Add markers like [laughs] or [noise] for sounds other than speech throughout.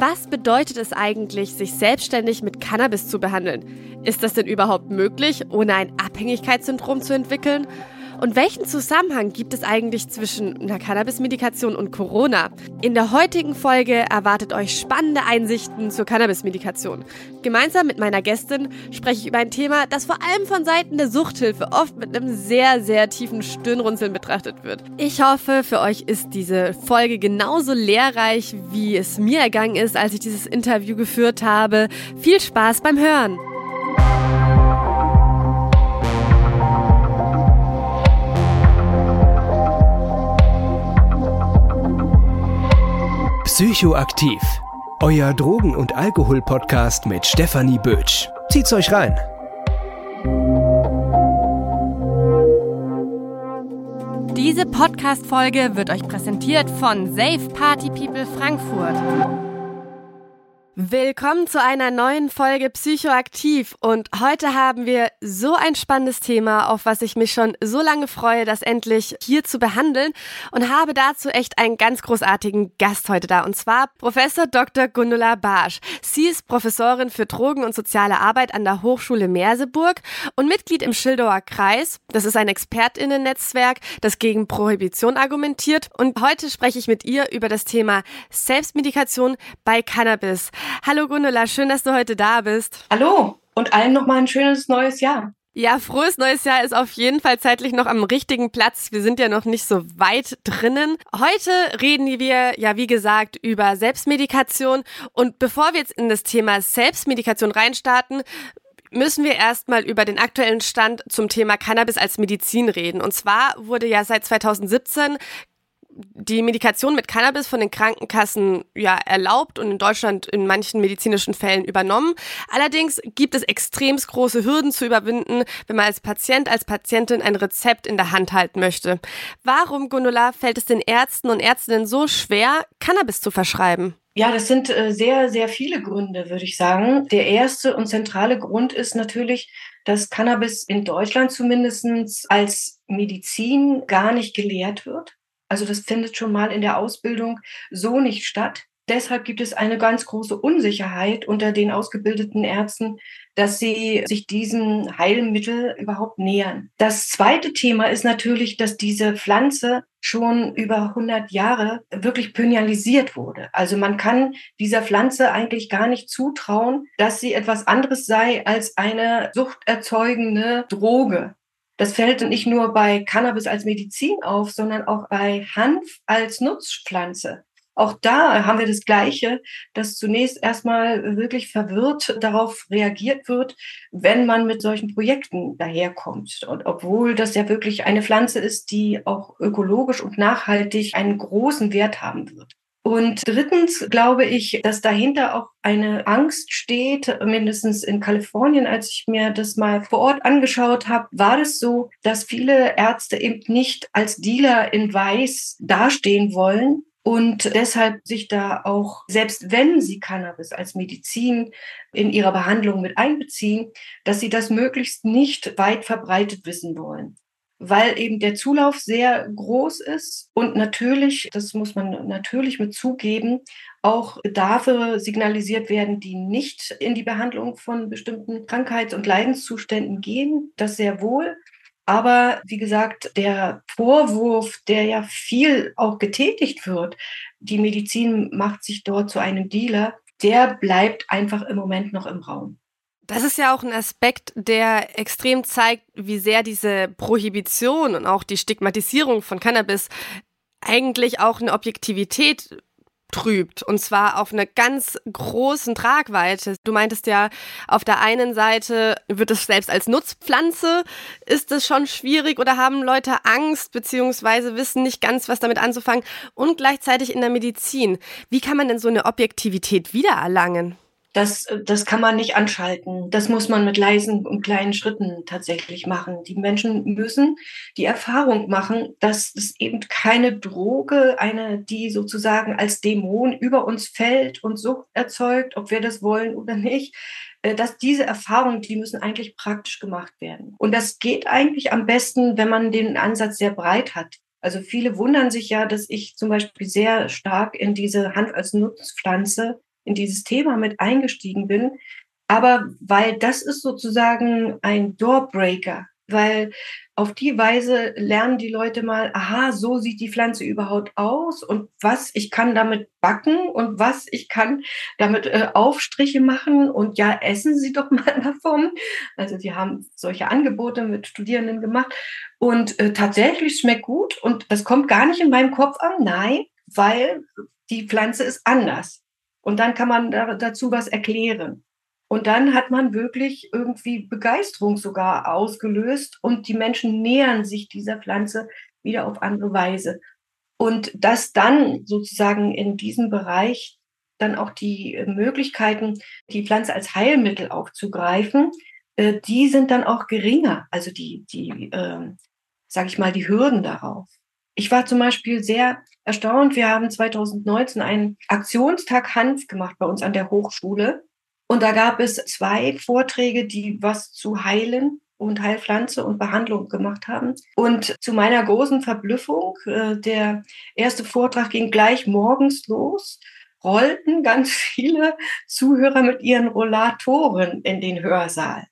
Was bedeutet es eigentlich, sich selbstständig mit Cannabis zu behandeln? Ist das denn überhaupt möglich, ohne ein Abhängigkeitssyndrom zu entwickeln? Und welchen Zusammenhang gibt es eigentlich zwischen einer Cannabis-Medikation und Corona? In der heutigen Folge erwartet euch spannende Einsichten zur Cannabis-Medikation. Gemeinsam mit meiner Gästin spreche ich über ein Thema, das vor allem von Seiten der Suchthilfe oft mit einem sehr, sehr tiefen Stirnrunzeln betrachtet wird. Ich hoffe, für euch ist diese Folge genauso lehrreich, wie es mir ergangen ist, als ich dieses Interview geführt habe. Viel Spaß beim Hören! Psychoaktiv. Euer Drogen- und Alkohol-Podcast mit Stefanie Bötsch. Zieht's euch rein. Diese Podcast-Folge wird euch präsentiert von Safe Party People Frankfurt. Willkommen zu einer neuen Folge Psychoaktiv und heute haben wir so ein spannendes Thema, auf was ich mich schon so lange freue, das endlich hier zu behandeln und habe dazu echt einen ganz großartigen Gast heute da und zwar Professor Dr. Gundula Barsch. Sie ist Professorin für Drogen- und soziale Arbeit an der Hochschule Merseburg und Mitglied im Schildauer Kreis. Das ist ein Expertinnen-Netzwerk, das gegen Prohibition argumentiert und heute spreche ich mit ihr über das Thema Selbstmedikation bei Cannabis. Hallo Gundula, schön, dass du heute da bist. Hallo und allen nochmal ein schönes neues Jahr. Ja, frohes neues Jahr ist auf jeden Fall zeitlich noch am richtigen Platz. Wir sind ja noch nicht so weit drinnen. Heute reden wir ja, wie gesagt, über Selbstmedikation. Und bevor wir jetzt in das Thema Selbstmedikation reinstarten, müssen wir erstmal über den aktuellen Stand zum Thema Cannabis als Medizin reden. Und zwar wurde ja seit 2017 die Medikation mit Cannabis von den Krankenkassen ja erlaubt und in Deutschland in manchen medizinischen Fällen übernommen. Allerdings gibt es extrem große Hürden zu überwinden, wenn man als Patient, als Patientin ein Rezept in der Hand halten möchte. Warum, Gundula, fällt es den Ärzten und Ärztinnen so schwer, Cannabis zu verschreiben? Ja, das sind äh, sehr, sehr viele Gründe, würde ich sagen. Der erste und zentrale Grund ist natürlich, dass Cannabis in Deutschland zumindest als Medizin gar nicht gelehrt wird. Also das findet schon mal in der Ausbildung so nicht statt. Deshalb gibt es eine ganz große Unsicherheit unter den ausgebildeten Ärzten, dass sie sich diesem Heilmittel überhaupt nähern. Das zweite Thema ist natürlich, dass diese Pflanze schon über 100 Jahre wirklich penalisiert wurde. Also man kann dieser Pflanze eigentlich gar nicht zutrauen, dass sie etwas anderes sei als eine suchterzeugende Droge. Das fällt nicht nur bei Cannabis als Medizin auf, sondern auch bei Hanf als Nutzpflanze. Auch da haben wir das Gleiche, dass zunächst erstmal wirklich verwirrt darauf reagiert wird, wenn man mit solchen Projekten daherkommt. Und obwohl das ja wirklich eine Pflanze ist, die auch ökologisch und nachhaltig einen großen Wert haben wird. Und drittens glaube ich, dass dahinter auch eine Angst steht, mindestens in Kalifornien, als ich mir das mal vor Ort angeschaut habe, war es so, dass viele Ärzte eben nicht als Dealer in Weiß dastehen wollen, und deshalb sich da auch, selbst wenn sie Cannabis als Medizin in ihrer Behandlung mit einbeziehen, dass sie das möglichst nicht weit verbreitet wissen wollen weil eben der Zulauf sehr groß ist und natürlich, das muss man natürlich mit zugeben, auch Bedarfe signalisiert werden, die nicht in die Behandlung von bestimmten Krankheits- und Leidenszuständen gehen. Das sehr wohl. Aber wie gesagt, der Vorwurf, der ja viel auch getätigt wird, die Medizin macht sich dort zu einem Dealer, der bleibt einfach im Moment noch im Raum. Das ist ja auch ein Aspekt, der extrem zeigt, wie sehr diese Prohibition und auch die Stigmatisierung von Cannabis eigentlich auch eine Objektivität trübt. Und zwar auf einer ganz großen Tragweite. Du meintest ja, auf der einen Seite wird es selbst als Nutzpflanze, ist es schon schwierig oder haben Leute Angst beziehungsweise wissen nicht ganz, was damit anzufangen. Und gleichzeitig in der Medizin. Wie kann man denn so eine Objektivität wiedererlangen? Das, das kann man nicht anschalten. Das muss man mit leisen und kleinen Schritten tatsächlich machen. Die Menschen müssen die Erfahrung machen, dass es eben keine Droge, eine, die sozusagen als Dämon über uns fällt und Sucht erzeugt, ob wir das wollen oder nicht, äh, dass diese Erfahrungen, die müssen eigentlich praktisch gemacht werden. Und das geht eigentlich am besten, wenn man den Ansatz sehr breit hat. Also viele wundern sich ja, dass ich zum Beispiel sehr stark in diese Hand als Nutzpflanze in dieses Thema mit eingestiegen bin. Aber weil das ist sozusagen ein Doorbreaker weil auf die Weise lernen die Leute mal, aha, so sieht die Pflanze überhaupt aus und was ich kann damit backen und was ich kann damit äh, Aufstriche machen und ja, essen Sie doch [laughs] mal davon. Also wir haben solche Angebote mit Studierenden gemacht und äh, tatsächlich schmeckt gut und das kommt gar nicht in meinem Kopf an, nein, weil die Pflanze ist anders. Und dann kann man da, dazu was erklären. Und dann hat man wirklich irgendwie Begeisterung sogar ausgelöst und die Menschen nähern sich dieser Pflanze wieder auf andere Weise. Und dass dann sozusagen in diesem Bereich dann auch die Möglichkeiten, die Pflanze als Heilmittel aufzugreifen, äh, die sind dann auch geringer. Also die, die, äh, sage ich mal, die Hürden darauf. Ich war zum Beispiel sehr erstaunt. Wir haben 2019 einen Aktionstag Hanf gemacht bei uns an der Hochschule. Und da gab es zwei Vorträge, die was zu Heilen und Heilpflanze und Behandlung gemacht haben. Und zu meiner großen Verblüffung, äh, der erste Vortrag ging gleich morgens los, rollten ganz viele Zuhörer mit ihren Rollatoren in den Hörsaal.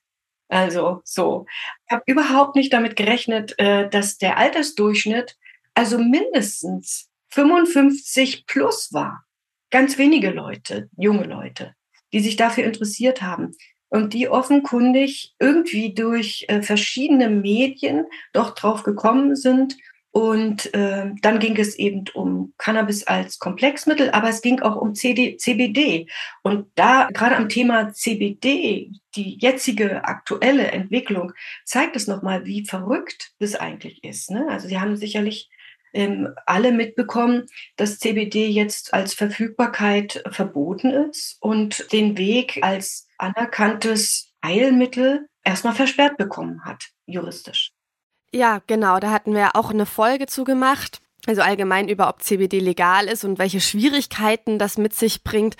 Also so. Ich habe überhaupt nicht damit gerechnet, äh, dass der Altersdurchschnitt also mindestens 55 plus war. Ganz wenige Leute, junge Leute die sich dafür interessiert haben und die offenkundig irgendwie durch äh, verschiedene Medien doch drauf gekommen sind. Und äh, dann ging es eben um Cannabis als Komplexmittel, aber es ging auch um CD, CBD. Und da gerade am Thema CBD, die jetzige aktuelle Entwicklung, zeigt es nochmal, wie verrückt das eigentlich ist. Ne? Also Sie haben sicherlich ähm, alle mitbekommen, dass CBD jetzt als Verfügbarkeit verboten ist und den Weg als anerkanntes Heilmittel erstmal versperrt bekommen hat, juristisch. Ja, genau, da hatten wir auch eine Folge zugemacht. Also allgemein über, ob CBD legal ist und welche Schwierigkeiten das mit sich bringt.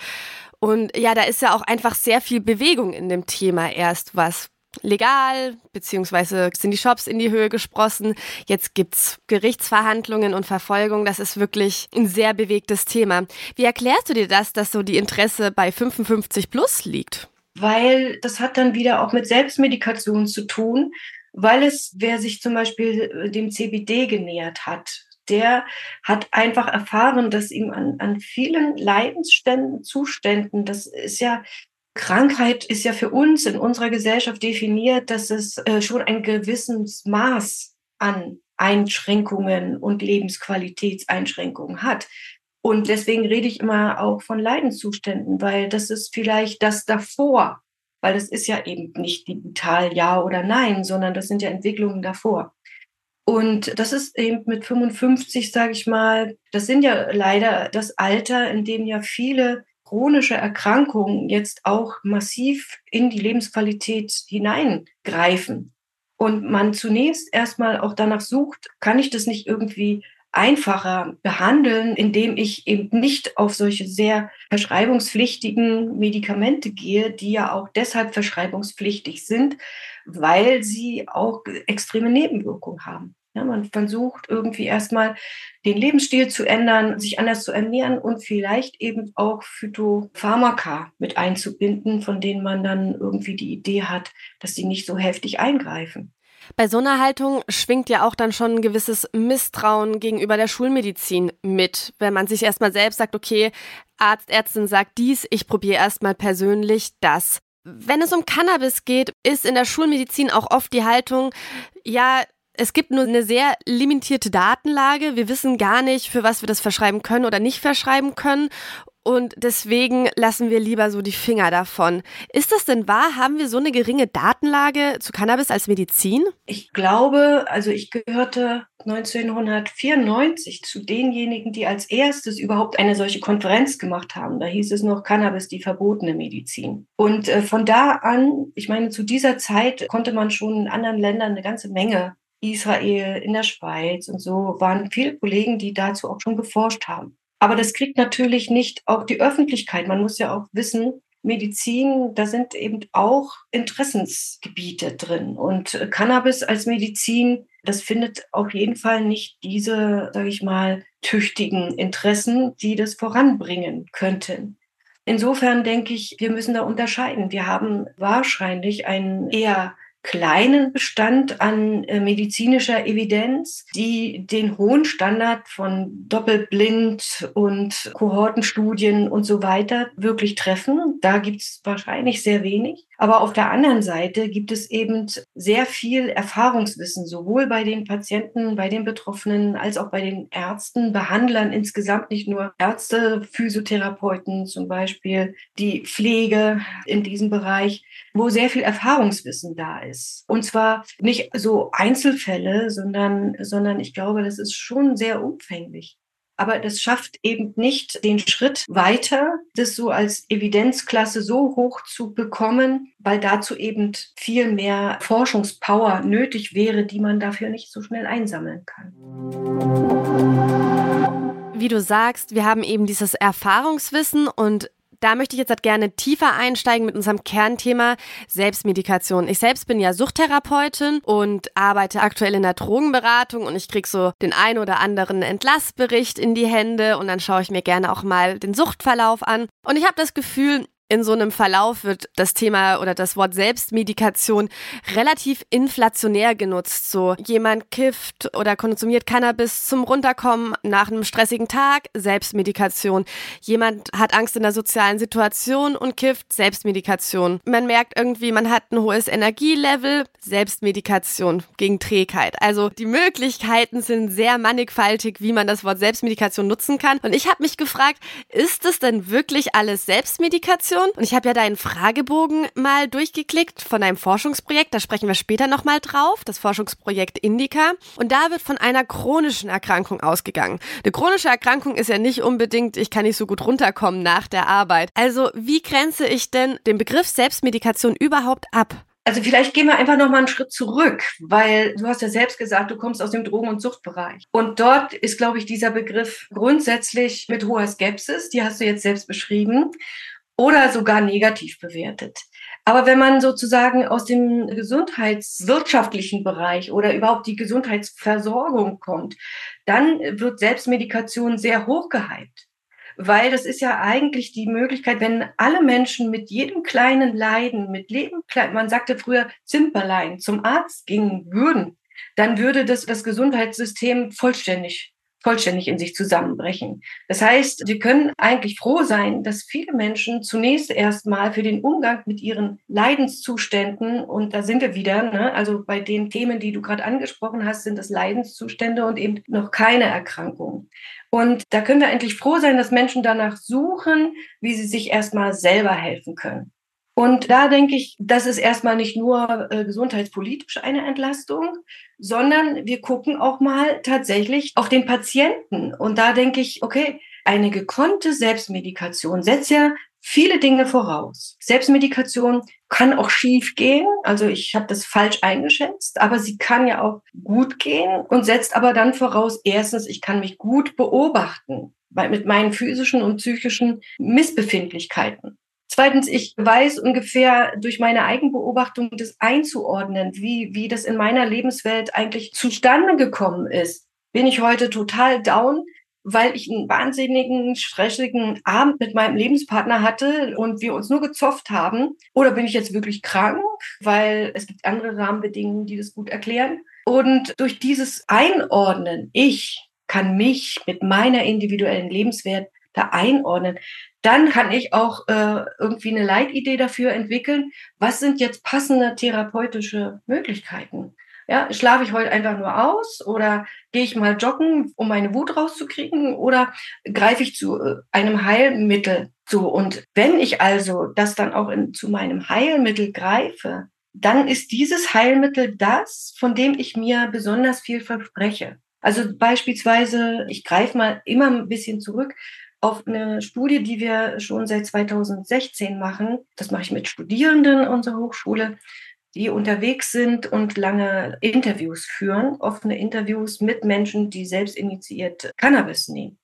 Und ja, da ist ja auch einfach sehr viel Bewegung in dem Thema erst, was legal, beziehungsweise sind die Shops in die Höhe gesprossen. Jetzt gibt's Gerichtsverhandlungen und Verfolgung. Das ist wirklich ein sehr bewegtes Thema. Wie erklärst du dir das, dass so die Interesse bei 55 plus liegt? Weil das hat dann wieder auch mit Selbstmedikation zu tun, weil es, wer sich zum Beispiel äh, dem CBD genähert hat, der hat einfach erfahren, dass ihm an, an vielen Leidensständen, Zuständen, das ist ja Krankheit ist ja für uns in unserer Gesellschaft definiert, dass es äh, schon ein gewisses Maß an Einschränkungen und Lebensqualitätseinschränkungen hat. Und deswegen rede ich immer auch von Leidenszuständen, weil das ist vielleicht das davor, weil das ist ja eben nicht digital ja oder nein, sondern das sind ja Entwicklungen davor. Und das ist eben mit 55, sage ich mal, das sind ja leider das Alter, in dem ja viele chronische Erkrankungen jetzt auch massiv in die Lebensqualität hineingreifen und man zunächst erstmal auch danach sucht, kann ich das nicht irgendwie einfacher behandeln, indem ich eben nicht auf solche sehr verschreibungspflichtigen Medikamente gehe, die ja auch deshalb verschreibungspflichtig sind, weil sie auch extreme Nebenwirkungen haben. Ja, man versucht irgendwie erstmal den Lebensstil zu ändern, sich anders zu ernähren und vielleicht eben auch Phytopharmaka mit einzubinden, von denen man dann irgendwie die Idee hat, dass sie nicht so heftig eingreifen. Bei so einer Haltung schwingt ja auch dann schon ein gewisses Misstrauen gegenüber der Schulmedizin mit, wenn man sich erstmal selbst sagt, okay, Arzt, Ärztin sagt dies, ich probiere erstmal persönlich das. Wenn es um Cannabis geht, ist in der Schulmedizin auch oft die Haltung, ja, es gibt nur eine sehr limitierte Datenlage. Wir wissen gar nicht, für was wir das verschreiben können oder nicht verschreiben können. Und deswegen lassen wir lieber so die Finger davon. Ist das denn wahr? Haben wir so eine geringe Datenlage zu Cannabis als Medizin? Ich glaube, also ich gehörte 1994 zu denjenigen, die als erstes überhaupt eine solche Konferenz gemacht haben. Da hieß es noch Cannabis, die verbotene Medizin. Und äh, von da an, ich meine, zu dieser Zeit konnte man schon in anderen Ländern eine ganze Menge Israel, in der Schweiz und so waren viele Kollegen, die dazu auch schon geforscht haben. Aber das kriegt natürlich nicht auch die Öffentlichkeit. Man muss ja auch wissen, Medizin, da sind eben auch Interessensgebiete drin. Und Cannabis als Medizin, das findet auf jeden Fall nicht diese, sage ich mal, tüchtigen Interessen, die das voranbringen könnten. Insofern denke ich, wir müssen da unterscheiden. Wir haben wahrscheinlich einen eher kleinen Bestand an äh, medizinischer Evidenz, die den hohen Standard von Doppelblind und Kohortenstudien und so weiter wirklich treffen. Da gibt es wahrscheinlich sehr wenig. Aber auf der anderen Seite gibt es eben sehr viel Erfahrungswissen, sowohl bei den Patienten, bei den Betroffenen, als auch bei den Ärzten, Behandlern insgesamt, nicht nur Ärzte, Physiotherapeuten zum Beispiel, die Pflege in diesem Bereich, wo sehr viel Erfahrungswissen da ist. Und zwar nicht so Einzelfälle, sondern, sondern ich glaube, das ist schon sehr umfänglich. Aber das schafft eben nicht den Schritt weiter, das so als Evidenzklasse so hoch zu bekommen, weil dazu eben viel mehr Forschungspower nötig wäre, die man dafür nicht so schnell einsammeln kann. Wie du sagst, wir haben eben dieses Erfahrungswissen und da möchte ich jetzt halt gerne tiefer einsteigen mit unserem Kernthema Selbstmedikation. Ich selbst bin ja Suchttherapeutin und arbeite aktuell in der Drogenberatung und ich krieg so den ein oder anderen Entlassbericht in die Hände und dann schaue ich mir gerne auch mal den Suchtverlauf an. Und ich habe das Gefühl, in so einem Verlauf wird das Thema oder das Wort Selbstmedikation relativ inflationär genutzt. So jemand kifft oder konsumiert Cannabis zum Runterkommen nach einem stressigen Tag, Selbstmedikation. Jemand hat Angst in der sozialen Situation und kifft, Selbstmedikation. Man merkt irgendwie, man hat ein hohes Energielevel, Selbstmedikation gegen Trägheit. Also die Möglichkeiten sind sehr mannigfaltig, wie man das Wort Selbstmedikation nutzen kann. Und ich habe mich gefragt, ist es denn wirklich alles Selbstmedikation? Depression. Und ich habe ja deinen Fragebogen mal durchgeklickt von einem Forschungsprojekt. Da sprechen wir später nochmal drauf. Das Forschungsprojekt Indica. Und da wird von einer chronischen Erkrankung ausgegangen. Eine chronische Erkrankung ist ja nicht unbedingt, ich kann nicht so gut runterkommen nach der Arbeit. Also wie grenze ich denn den Begriff Selbstmedikation überhaupt ab? Also vielleicht gehen wir einfach noch mal einen Schritt zurück, weil du hast ja selbst gesagt, du kommst aus dem Drogen- und Suchtbereich. Und dort ist, glaube ich, dieser Begriff grundsätzlich mit hoher Skepsis, die hast du jetzt selbst beschrieben oder sogar negativ bewertet. Aber wenn man sozusagen aus dem gesundheitswirtschaftlichen Bereich oder überhaupt die Gesundheitsversorgung kommt, dann wird Selbstmedikation sehr hoch gehypt. Weil das ist ja eigentlich die Möglichkeit, wenn alle Menschen mit jedem kleinen Leiden, mit Leben, man sagte früher Zimperlein, zum Arzt gingen würden, dann würde das das Gesundheitssystem vollständig vollständig in sich zusammenbrechen. Das heißt, wir können eigentlich froh sein, dass viele Menschen zunächst erstmal für den Umgang mit ihren Leidenszuständen, und da sind wir wieder, ne, also bei den Themen, die du gerade angesprochen hast, sind das Leidenszustände und eben noch keine Erkrankung. Und da können wir eigentlich froh sein, dass Menschen danach suchen, wie sie sich erstmal selber helfen können. Und da denke ich, das ist erstmal nicht nur äh, gesundheitspolitisch eine Entlastung, sondern wir gucken auch mal tatsächlich auf den Patienten. Und da denke ich, okay, eine gekonnte Selbstmedikation setzt ja viele Dinge voraus. Selbstmedikation kann auch schief gehen, also ich habe das falsch eingeschätzt, aber sie kann ja auch gut gehen und setzt aber dann voraus, erstens, ich kann mich gut beobachten mit meinen physischen und psychischen Missbefindlichkeiten. Zweitens, ich weiß ungefähr durch meine Eigenbeobachtung das einzuordnen, wie, wie das in meiner Lebenswelt eigentlich zustande gekommen ist. Bin ich heute total down, weil ich einen wahnsinnigen, stressigen Abend mit meinem Lebenspartner hatte und wir uns nur gezofft haben? Oder bin ich jetzt wirklich krank, weil es gibt andere Rahmenbedingungen, die das gut erklären? Und durch dieses Einordnen, ich kann mich mit meiner individuellen Lebenswert da einordnen, dann kann ich auch äh, irgendwie eine Leitidee dafür entwickeln, was sind jetzt passende therapeutische Möglichkeiten. Ja, schlafe ich heute einfach nur aus oder gehe ich mal joggen, um meine Wut rauszukriegen oder greife ich zu äh, einem Heilmittel zu? Und wenn ich also das dann auch in, zu meinem Heilmittel greife, dann ist dieses Heilmittel das, von dem ich mir besonders viel verspreche. Also beispielsweise, ich greife mal immer ein bisschen zurück auf eine Studie, die wir schon seit 2016 machen. Das mache ich mit Studierenden unserer Hochschule, die unterwegs sind und lange Interviews führen, offene Interviews mit Menschen, die selbst initiiert Cannabis nehmen.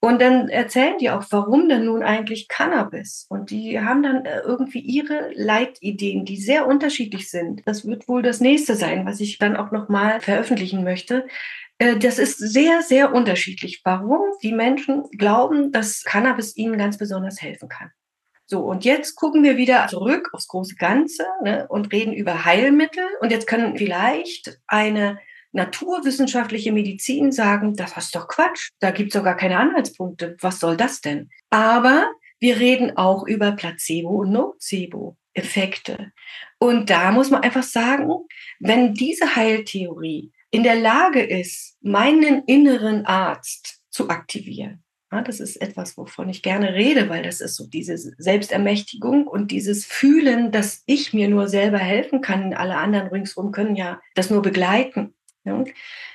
Und dann erzählen die auch, warum denn nun eigentlich Cannabis? Und die haben dann äh, irgendwie ihre Leitideen, die sehr unterschiedlich sind. Das wird wohl das nächste sein, was ich dann auch nochmal veröffentlichen möchte. Äh, das ist sehr, sehr unterschiedlich, warum die Menschen glauben, dass Cannabis ihnen ganz besonders helfen kann. So, und jetzt gucken wir wieder zurück aufs große Ganze ne, und reden über Heilmittel. Und jetzt können vielleicht eine naturwissenschaftliche Medizin sagen, das ist doch Quatsch, da gibt es doch gar keine Anhaltspunkte. Was soll das denn? Aber wir reden auch über Placebo und Nocebo-Effekte. Und da muss man einfach sagen, wenn diese Heiltheorie in der Lage ist, meinen inneren Arzt zu aktivieren, ja, das ist etwas, wovon ich gerne rede, weil das ist so diese Selbstermächtigung und dieses Fühlen, dass ich mir nur selber helfen kann. Alle anderen ringsherum können ja das nur begleiten. Ja.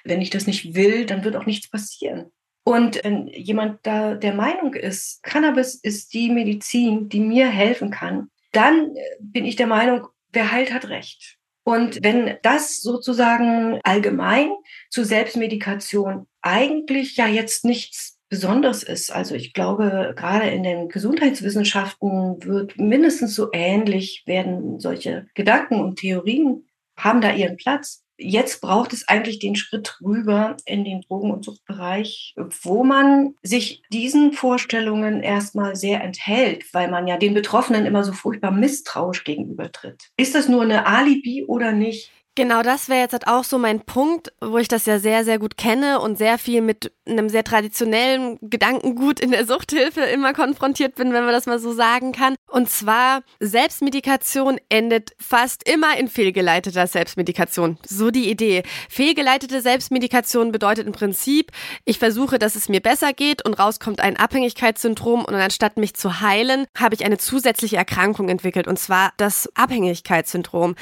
Wenn ich das nicht will, dann wird auch nichts passieren. Und wenn jemand da der Meinung ist, Cannabis ist die Medizin, die mir helfen kann, dann äh, bin ich der Meinung, wer heilt, hat recht. Und wenn das sozusagen allgemein zur Selbstmedikation eigentlich ja jetzt nichts Besonderes ist. Also ich glaube, gerade in den Gesundheitswissenschaften wird mindestens so ähnlich werden solche Gedanken und Theorien haben da ihren Platz. Jetzt braucht es eigentlich den Schritt rüber in den Drogen- und Suchtbereich, wo man sich diesen Vorstellungen erstmal sehr enthält, weil man ja den Betroffenen immer so furchtbar misstrauisch gegenübertritt. Ist das nur eine Alibi oder nicht? Genau, das wäre jetzt halt auch so mein Punkt, wo ich das ja sehr, sehr gut kenne und sehr viel mit einem sehr traditionellen Gedankengut in der Suchthilfe immer konfrontiert bin, wenn man das mal so sagen kann. Und zwar, Selbstmedikation endet fast immer in fehlgeleiteter Selbstmedikation. So die Idee. Fehlgeleitete Selbstmedikation bedeutet im Prinzip, ich versuche, dass es mir besser geht und rauskommt ein Abhängigkeitssyndrom und anstatt mich zu heilen, habe ich eine zusätzliche Erkrankung entwickelt und zwar das Abhängigkeitssyndrom.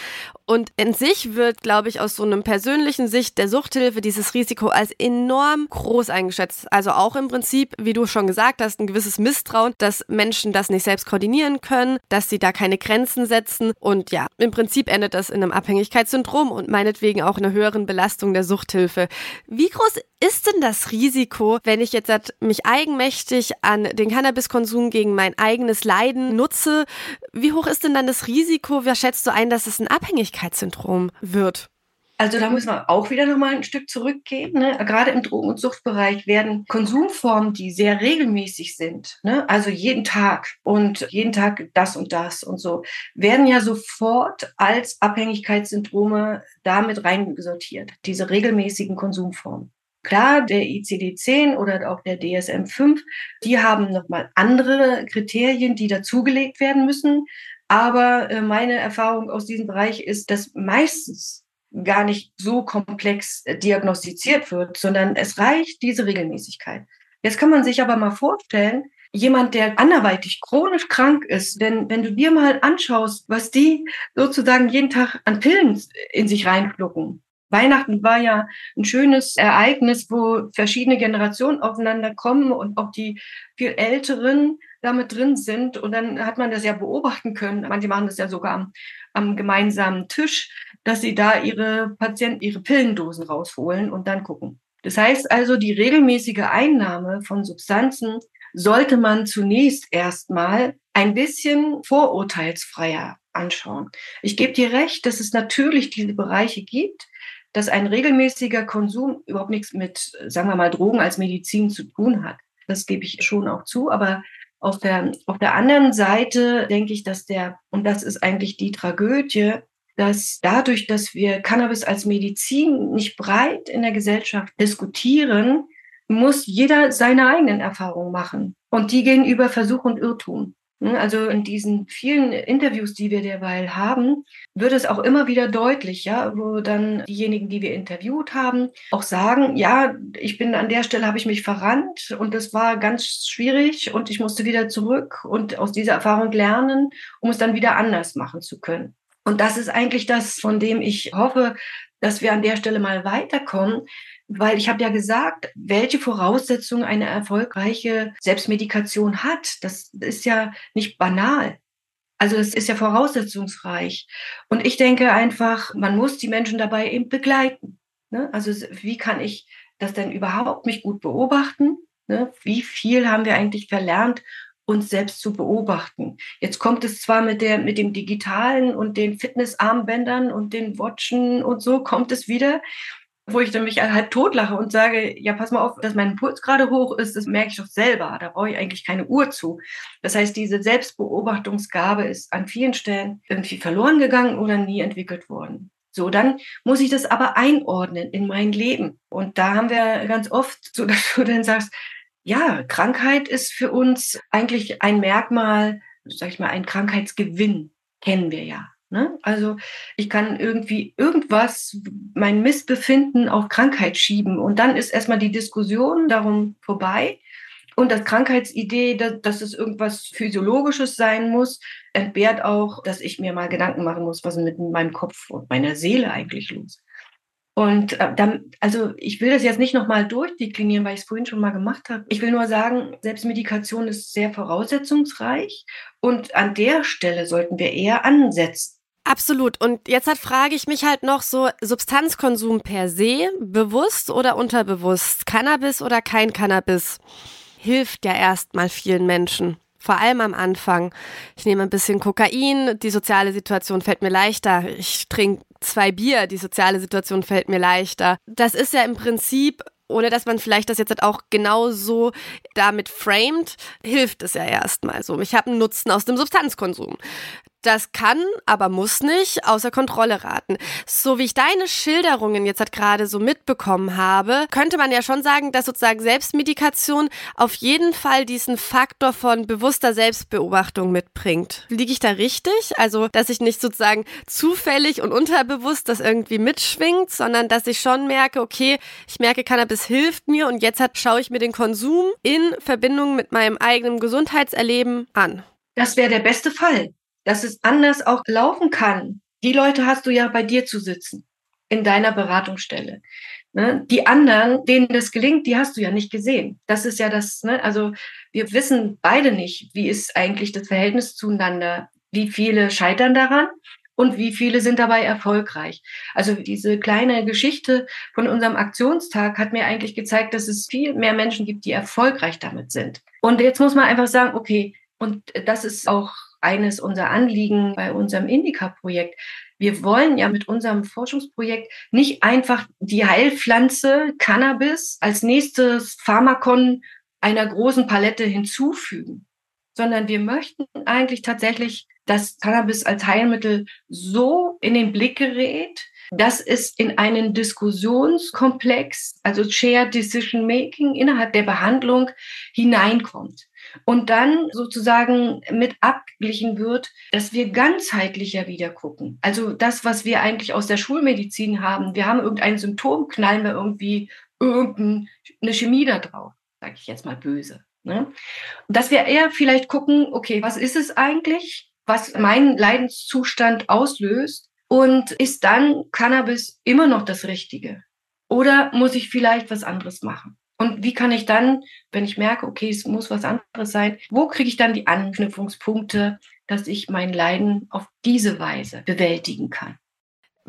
Und in sich wird, glaube ich, aus so einem persönlichen Sicht der Suchthilfe dieses Risiko als enorm groß eingeschätzt. Also auch im Prinzip, wie du schon gesagt hast, ein gewisses Misstrauen, dass Menschen das nicht selbst koordinieren können, dass sie da keine Grenzen setzen. Und ja, im Prinzip endet das in einem Abhängigkeitssyndrom und meinetwegen auch einer höheren Belastung der Suchthilfe. Wie groß ist denn das Risiko, wenn ich jetzt mich eigenmächtig an den Cannabiskonsum gegen mein eigenes Leiden nutze? Wie hoch ist denn dann das Risiko? Wer schätzt du ein, dass es ein Abhängigkeitssyndrom wird? Also da müssen wir auch wieder nochmal ein Stück zurückgehen. Ne? Gerade im Drogen- und Suchtbereich werden Konsumformen, die sehr regelmäßig sind, ne? also jeden Tag und jeden Tag das und das und so, werden ja sofort als Abhängigkeitssyndrome damit reingesortiert, diese regelmäßigen Konsumformen. Klar, der ICD-10 oder auch der DSM-5, die haben nochmal andere Kriterien, die dazugelegt werden müssen. Aber äh, meine Erfahrung aus diesem Bereich ist, dass meistens gar nicht so komplex äh, diagnostiziert wird, sondern es reicht diese Regelmäßigkeit. Jetzt kann man sich aber mal vorstellen, jemand, der anderweitig chronisch krank ist, denn wenn du dir mal anschaust, was die sozusagen jeden Tag an Pillen in sich reinschlucken, Weihnachten war ja ein schönes Ereignis, wo verschiedene Generationen aufeinander kommen und auch die viel Älteren damit drin sind. Und dann hat man das ja beobachten können. Manche machen das ja sogar am, am gemeinsamen Tisch, dass sie da ihre Patienten, ihre Pillendosen rausholen und dann gucken. Das heißt also, die regelmäßige Einnahme von Substanzen sollte man zunächst erstmal ein bisschen vorurteilsfreier anschauen. Ich gebe dir recht, dass es natürlich diese Bereiche gibt, dass ein regelmäßiger Konsum überhaupt nichts mit, sagen wir mal, Drogen als Medizin zu tun hat. Das gebe ich schon auch zu. Aber auf der, auf der anderen Seite denke ich, dass der, und das ist eigentlich die Tragödie, dass dadurch, dass wir Cannabis als Medizin nicht breit in der Gesellschaft diskutieren, muss jeder seine eigenen Erfahrungen machen. Und die gehen über Versuch und Irrtum. Ne, also in diesen vielen Interviews, die wir derweil haben, wird es auch immer wieder deutlich, ja, wo dann diejenigen, die wir interviewt haben, auch sagen, ja, ich bin an der Stelle, habe ich mich verrannt und das war ganz schwierig und ich musste wieder zurück und aus dieser Erfahrung lernen, um es dann wieder anders machen zu können. Und das ist eigentlich das, von dem ich hoffe, dass wir an der Stelle mal weiterkommen, weil ich habe ja gesagt, welche Voraussetzungen eine erfolgreiche Selbstmedikation hat. Das ist ja nicht banal. Also es ist ja voraussetzungsreich. Und ich denke einfach, man muss die Menschen dabei eben begleiten. Ne? Also wie kann ich das denn überhaupt mich gut beobachten? Ne? Wie viel haben wir eigentlich verlernt, uns selbst zu beobachten? Jetzt kommt es zwar mit der, mit dem Digitalen und den Fitnessarmbändern und den Watchen und so kommt es wieder. Wo ich dann mich halb totlache und sage, ja, pass mal auf, dass mein Puls gerade hoch ist, das merke ich doch selber. Da brauche ich eigentlich keine Uhr zu. Das heißt, diese Selbstbeobachtungsgabe ist an vielen Stellen irgendwie verloren gegangen oder nie entwickelt worden. So, dann muss ich das aber einordnen in mein Leben. Und da haben wir ganz oft so, [laughs] dass du dann sagst, ja, Krankheit ist für uns eigentlich ein Merkmal, sag ich mal, ein Krankheitsgewinn, kennen wir ja. Ne? Also ich kann irgendwie irgendwas, mein Missbefinden auf Krankheit schieben und dann ist erstmal die Diskussion darum vorbei. Und das Krankheitsidee, dass, dass es irgendwas Physiologisches sein muss, entbehrt auch, dass ich mir mal Gedanken machen muss, was ist mit meinem Kopf und meiner Seele eigentlich los. Und äh, dann, also ich will das jetzt nicht nochmal durchdeklinieren, weil ich es vorhin schon mal gemacht habe. Ich will nur sagen, Selbstmedikation ist sehr voraussetzungsreich und an der Stelle sollten wir eher ansetzen. Absolut. Und jetzt hat, frage ich mich halt noch so, Substanzkonsum per se, bewusst oder unterbewusst, Cannabis oder kein Cannabis, hilft ja erstmal vielen Menschen. Vor allem am Anfang. Ich nehme ein bisschen Kokain, die soziale Situation fällt mir leichter. Ich trinke zwei Bier, die soziale Situation fällt mir leichter. Das ist ja im Prinzip ohne dass man vielleicht das jetzt halt auch genau so damit framed, hilft es ja erstmal so. Ich habe einen Nutzen aus dem Substanzkonsum. Das kann, aber muss nicht außer Kontrolle raten. So wie ich deine Schilderungen jetzt halt gerade so mitbekommen habe, könnte man ja schon sagen, dass sozusagen Selbstmedikation auf jeden Fall diesen Faktor von bewusster Selbstbeobachtung mitbringt. Liege ich da richtig? Also, dass ich nicht sozusagen zufällig und unterbewusst das irgendwie mitschwingt, sondern dass ich schon merke, okay, ich merke, Cannabis hilft mir und jetzt halt schaue ich mir den Konsum in Verbindung mit meinem eigenen Gesundheitserleben an. Das wäre der beste Fall dass es anders auch laufen kann. Die Leute hast du ja bei dir zu sitzen, in deiner Beratungsstelle. Ne? Die anderen, denen das gelingt, die hast du ja nicht gesehen. Das ist ja das, ne? also wir wissen beide nicht, wie ist eigentlich das Verhältnis zueinander, wie viele scheitern daran und wie viele sind dabei erfolgreich. Also diese kleine Geschichte von unserem Aktionstag hat mir eigentlich gezeigt, dass es viel mehr Menschen gibt, die erfolgreich damit sind. Und jetzt muss man einfach sagen, okay, und das ist auch eines unserer Anliegen bei unserem Indica-Projekt. Wir wollen ja mit unserem Forschungsprojekt nicht einfach die Heilpflanze Cannabis als nächstes Pharmakon einer großen Palette hinzufügen, sondern wir möchten eigentlich tatsächlich, dass Cannabis als Heilmittel so in den Blick gerät, dass es in einen Diskussionskomplex, also Shared Decision Making innerhalb der Behandlung hineinkommt und dann sozusagen mit abglichen wird, dass wir ganzheitlicher wieder gucken. Also das, was wir eigentlich aus der Schulmedizin haben. Wir haben irgendein Symptom, knallen wir irgendwie irgendeine Chemie da drauf, sage ich jetzt mal böse. Ne? Dass wir eher vielleicht gucken, okay, was ist es eigentlich, was meinen Leidenszustand auslöst und ist dann Cannabis immer noch das Richtige? Oder muss ich vielleicht was anderes machen? Und wie kann ich dann, wenn ich merke, okay, es muss was anderes sein, wo kriege ich dann die Anknüpfungspunkte, dass ich mein Leiden auf diese Weise bewältigen kann?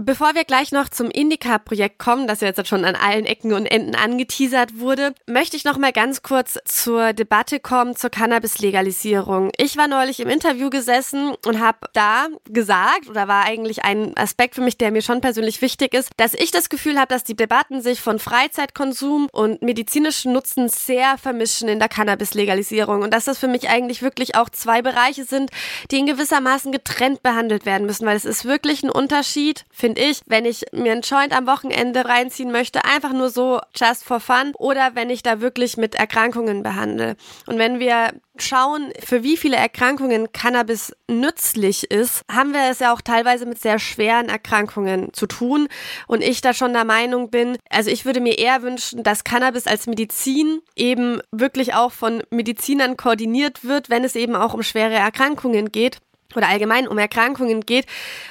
Bevor wir gleich noch zum Indica-Projekt kommen, das ja jetzt schon an allen Ecken und Enden angeteasert wurde, möchte ich noch mal ganz kurz zur Debatte kommen zur Cannabis-Legalisierung. Ich war neulich im Interview gesessen und habe da gesagt, oder war eigentlich ein Aspekt für mich, der mir schon persönlich wichtig ist, dass ich das Gefühl habe, dass die Debatten sich von Freizeitkonsum und medizinischen Nutzen sehr vermischen in der Cannabis-Legalisierung und dass das für mich eigentlich wirklich auch zwei Bereiche sind, die in gewissermaßen getrennt behandelt werden müssen, weil es ist wirklich ein Unterschied, finde finde ich, wenn ich mir einen Joint am Wochenende reinziehen möchte, einfach nur so just for fun oder wenn ich da wirklich mit Erkrankungen behandle. Und wenn wir schauen, für wie viele Erkrankungen Cannabis nützlich ist, haben wir es ja auch teilweise mit sehr schweren Erkrankungen zu tun. Und ich da schon der Meinung bin, also ich würde mir eher wünschen, dass Cannabis als Medizin eben wirklich auch von Medizinern koordiniert wird, wenn es eben auch um schwere Erkrankungen geht oder allgemein um Erkrankungen geht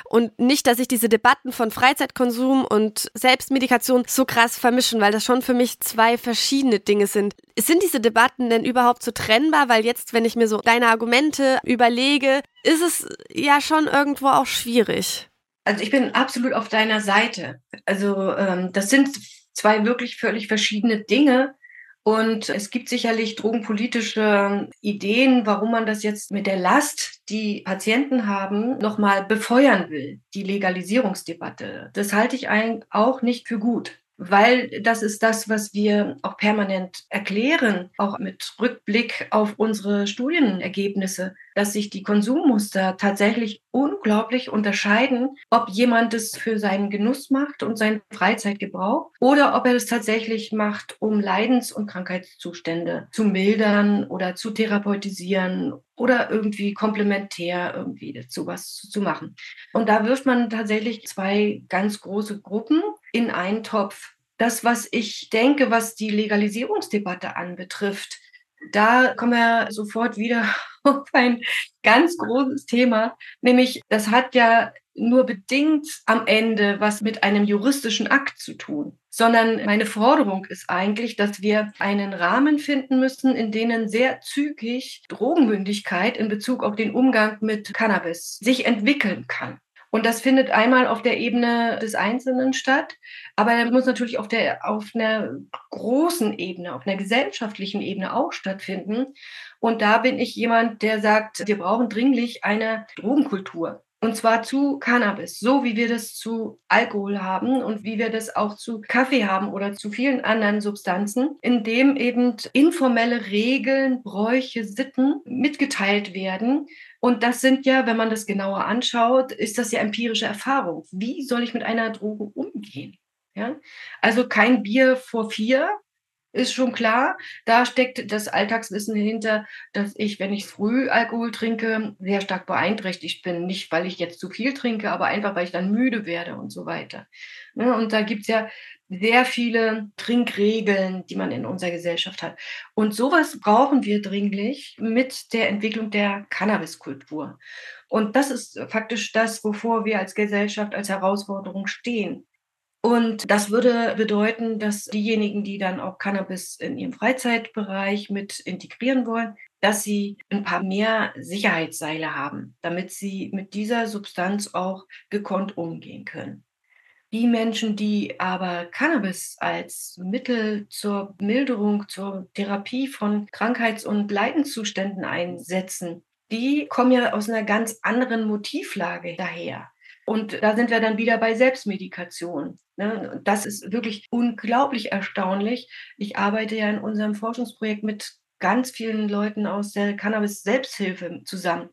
und nicht, dass sich diese Debatten von Freizeitkonsum und Selbstmedikation so krass vermischen, weil das schon für mich zwei verschiedene Dinge sind. Sind diese Debatten denn überhaupt so trennbar? Weil jetzt, wenn ich mir so deine Argumente überlege, ist es ja schon irgendwo auch schwierig. Also ich bin absolut auf deiner Seite. Also ähm, das sind zwei wirklich völlig verschiedene Dinge. Und es gibt sicherlich drogenpolitische Ideen, warum man das jetzt mit der Last, die Patienten haben, nochmal befeuern will, die Legalisierungsdebatte. Das halte ich auch nicht für gut. Weil das ist das, was wir auch permanent erklären, auch mit Rückblick auf unsere Studienergebnisse, dass sich die Konsummuster tatsächlich unglaublich unterscheiden, ob jemand es für seinen Genuss macht und seinen Freizeitgebrauch oder ob er es tatsächlich macht, um Leidens- und Krankheitszustände zu mildern oder zu therapeutisieren oder irgendwie komplementär irgendwie dazu was zu machen. Und da wirft man tatsächlich zwei ganz große Gruppen in einen Topf. Das, was ich denke, was die Legalisierungsdebatte anbetrifft, da kommen wir sofort wieder [laughs] auf ein ganz großes Thema, nämlich das hat ja nur bedingt am Ende was mit einem juristischen Akt zu tun, sondern meine Forderung ist eigentlich, dass wir einen Rahmen finden müssen, in denen sehr zügig Drogenmündigkeit in Bezug auf den Umgang mit Cannabis sich entwickeln kann. Und das findet einmal auf der Ebene des Einzelnen statt, aber er muss natürlich auf, der, auf einer großen Ebene, auf einer gesellschaftlichen Ebene auch stattfinden. Und da bin ich jemand, der sagt, wir brauchen dringlich eine Drogenkultur. Und zwar zu Cannabis, so wie wir das zu Alkohol haben und wie wir das auch zu Kaffee haben oder zu vielen anderen Substanzen, in dem eben informelle Regeln, Bräuche, Sitten mitgeteilt werden. Und das sind ja, wenn man das genauer anschaut, ist das ja empirische Erfahrung. Wie soll ich mit einer Droge umgehen? Ja? Also kein Bier vor vier, ist schon klar. Da steckt das Alltagswissen hinter, dass ich, wenn ich früh Alkohol trinke, sehr stark beeinträchtigt bin. Nicht, weil ich jetzt zu viel trinke, aber einfach, weil ich dann müde werde und so weiter. Ne, und da gibt es ja sehr viele Trinkregeln, die man in unserer Gesellschaft hat. Und sowas brauchen wir dringlich mit der Entwicklung der Cannabiskultur. Und das ist faktisch das, wovor wir als Gesellschaft als Herausforderung stehen. Und das würde bedeuten, dass diejenigen, die dann auch Cannabis in ihrem Freizeitbereich mit integrieren wollen, dass sie ein paar mehr Sicherheitsseile haben, damit sie mit dieser Substanz auch gekonnt umgehen können. Die Menschen, die aber Cannabis als Mittel zur Milderung, zur Therapie von Krankheits- und Leidenszuständen einsetzen, die kommen ja aus einer ganz anderen Motivlage daher. Und da sind wir dann wieder bei Selbstmedikation. Ne? Das ist wirklich unglaublich erstaunlich. Ich arbeite ja in unserem Forschungsprojekt mit ganz vielen Leuten aus der Cannabis-Selbsthilfe zusammen.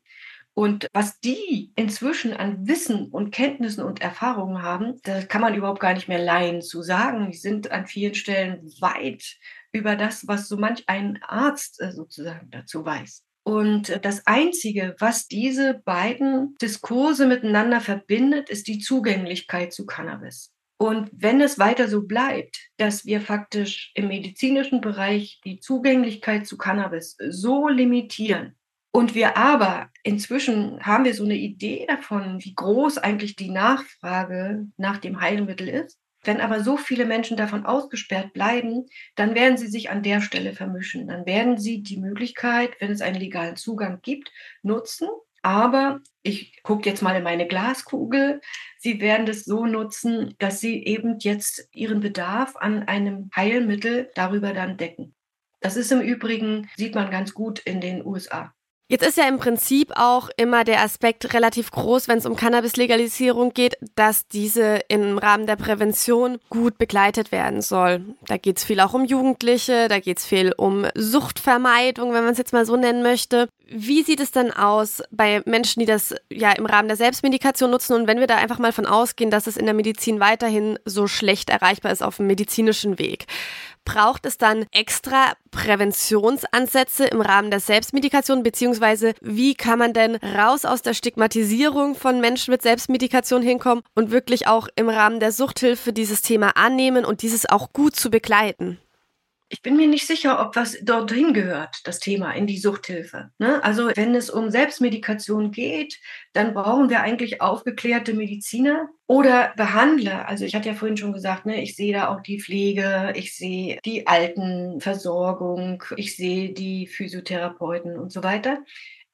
Und was die inzwischen an Wissen und Kenntnissen und Erfahrungen haben, da kann man überhaupt gar nicht mehr Laien zu sagen. Die sind an vielen Stellen weit über das, was so manch ein Arzt äh, sozusagen dazu weiß. Und das Einzige, was diese beiden Diskurse miteinander verbindet, ist die Zugänglichkeit zu Cannabis. Und wenn es weiter so bleibt, dass wir faktisch im medizinischen Bereich die Zugänglichkeit zu Cannabis so limitieren und wir aber inzwischen haben wir so eine Idee davon, wie groß eigentlich die Nachfrage nach dem Heilmittel ist, wenn aber so viele Menschen davon ausgesperrt bleiben, dann werden sie sich an der Stelle vermischen. Dann werden sie die Möglichkeit, wenn es einen legalen Zugang gibt, nutzen. Aber ich gucke jetzt mal in meine Glaskugel. Sie werden das so nutzen, dass sie eben jetzt ihren Bedarf an einem Heilmittel darüber dann decken. Das ist im Übrigen, sieht man ganz gut in den USA. Jetzt ist ja im Prinzip auch immer der Aspekt relativ groß, wenn es um Cannabis-Legalisierung geht, dass diese im Rahmen der Prävention gut begleitet werden soll. Da geht es viel auch um Jugendliche, da geht es viel um Suchtvermeidung, wenn man es jetzt mal so nennen möchte. Wie sieht es dann aus bei Menschen, die das ja im Rahmen der Selbstmedikation nutzen? Und wenn wir da einfach mal von ausgehen, dass es in der Medizin weiterhin so schlecht erreichbar ist auf dem medizinischen Weg, Braucht es dann extra Präventionsansätze im Rahmen der Selbstmedikation, beziehungsweise wie kann man denn raus aus der Stigmatisierung von Menschen mit Selbstmedikation hinkommen und wirklich auch im Rahmen der Suchthilfe dieses Thema annehmen und dieses auch gut zu begleiten? Ich bin mir nicht sicher, ob was dorthin gehört, das Thema in die Suchthilfe. Ne? Also wenn es um Selbstmedikation geht, dann brauchen wir eigentlich aufgeklärte Mediziner oder Behandler. Also ich hatte ja vorhin schon gesagt, ne, ich sehe da auch die Pflege, ich sehe die Altenversorgung, ich sehe die Physiotherapeuten und so weiter.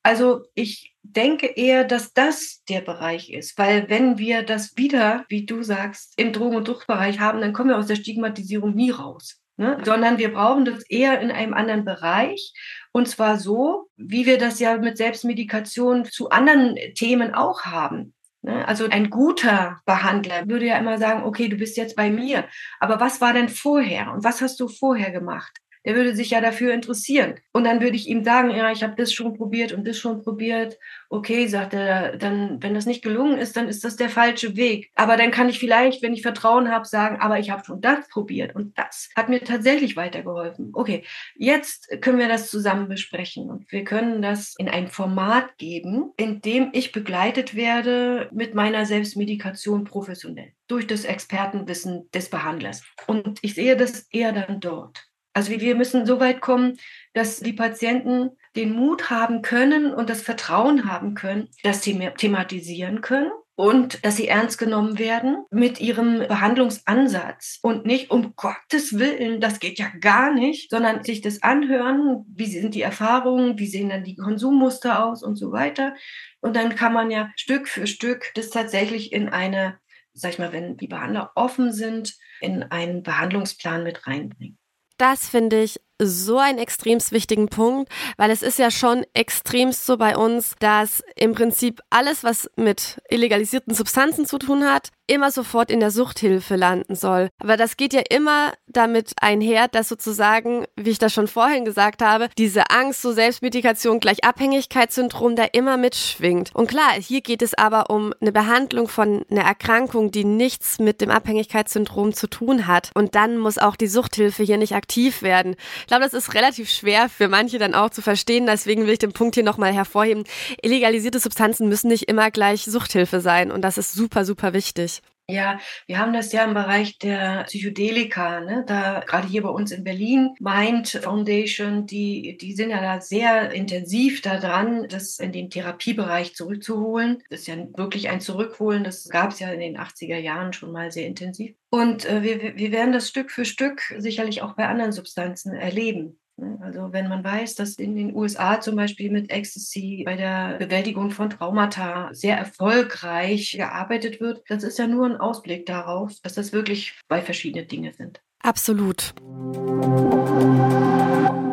Also ich denke eher, dass das der Bereich ist, weil wenn wir das wieder, wie du sagst, im Drogen- und Suchtbereich haben, dann kommen wir aus der Stigmatisierung nie raus ne? sondern wir brauchen das eher in einem anderen Bereich. Und zwar so, wie wir das ja mit Selbstmedikation zu anderen Themen auch haben. Ne? Also ein guter Behandler würde ja immer sagen, okay, du bist jetzt bei mir, aber was war denn vorher und was hast du vorher gemacht? Der würde sich ja dafür interessieren. Und dann würde ich ihm sagen, ja, ich habe das schon probiert und das schon probiert. Okay, sagt er, dann, wenn das nicht gelungen ist, dann ist das der falsche Weg. Aber dann kann ich vielleicht, wenn ich Vertrauen habe, sagen, aber ich habe schon das probiert und das hat mir tatsächlich weitergeholfen. Okay, jetzt können wir das zusammen besprechen und wir können das in ein Format geben, in dem ich begleitet werde mit meiner Selbstmedikation professionell durch das Expertenwissen des Behandlers. Und ich sehe das eher dann dort. Also wir müssen so weit kommen, dass die Patienten den Mut haben können und das Vertrauen haben können, dass sie thematisieren können und dass sie ernst genommen werden mit ihrem Behandlungsansatz und nicht um Gottes Willen, das geht ja gar nicht, sondern sich das anhören, wie sind die Erfahrungen, wie sehen dann die Konsummuster aus und so weiter. Und dann kann man ja Stück für Stück das tatsächlich in eine, sag ich mal, wenn die Behandler offen sind, in einen Behandlungsplan mit reinbringen das finde ich so einen extremst wichtigen Punkt, weil es ist ja schon extremst so bei uns, dass im Prinzip alles, was mit illegalisierten Substanzen zu tun hat, immer sofort in der Suchthilfe landen soll. Aber das geht ja immer damit einher, dass sozusagen, wie ich das schon vorhin gesagt habe, diese Angst, so Selbstmedikation gleich Abhängigkeitssyndrom da immer mitschwingt. Und klar, hier geht es aber um eine Behandlung von einer Erkrankung, die nichts mit dem Abhängigkeitssyndrom zu tun hat. Und dann muss auch die Suchthilfe hier nicht aktiv werden glaube, das ist relativ schwer für manche dann auch zu verstehen. Deswegen will ich den Punkt hier nochmal hervorheben. Illegalisierte Substanzen müssen nicht immer gleich Suchthilfe sein. Und das ist super, super wichtig. Ja, wir haben das ja im Bereich der Psychedelika, ne? da gerade hier bei uns in Berlin, Mind Foundation, die, die sind ja da sehr intensiv daran, das in den Therapiebereich zurückzuholen. Das ist ja wirklich ein Zurückholen, das gab es ja in den 80er Jahren schon mal sehr intensiv. Und äh, wir, wir werden das Stück für Stück sicherlich auch bei anderen Substanzen erleben. Ne? Also wenn man weiß, dass in den USA zum Beispiel mit Ecstasy bei der Bewältigung von Traumata sehr erfolgreich gearbeitet wird, das ist ja nur ein Ausblick darauf, dass das wirklich zwei verschiedene Dinge sind. Absolut.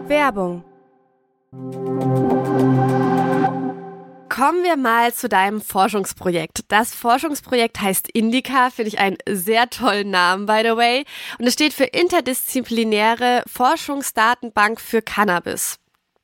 Werbung. Kommen wir mal zu deinem Forschungsprojekt. Das Forschungsprojekt heißt Indica, finde ich einen sehr tollen Namen, by the way. Und es steht für interdisziplinäre Forschungsdatenbank für Cannabis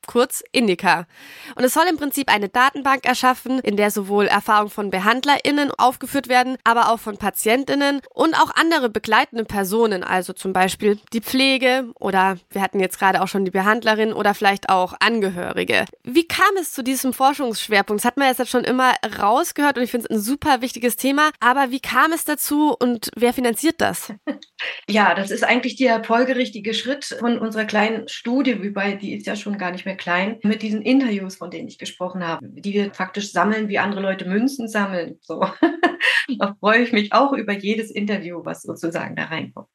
kurz Indica. Und es soll im Prinzip eine Datenbank erschaffen, in der sowohl Erfahrungen von BehandlerInnen aufgeführt werden, aber auch von PatientInnen und auch andere begleitende Personen, also zum Beispiel die Pflege oder wir hatten jetzt gerade auch schon die Behandlerin oder vielleicht auch Angehörige. Wie kam es zu diesem Forschungsschwerpunkt? Das hat man jetzt schon immer rausgehört und ich finde es ein super wichtiges Thema, aber wie kam es dazu und wer finanziert das? Ja, das ist eigentlich der folgerichtige Schritt von unserer kleinen Studie, wobei die ist ja schon gar nicht mehr klein, mit diesen Interviews, von denen ich gesprochen habe, die wir faktisch sammeln, wie andere Leute Münzen sammeln. So. [laughs] da freue ich mich auch über jedes Interview, was sozusagen da reinkommt.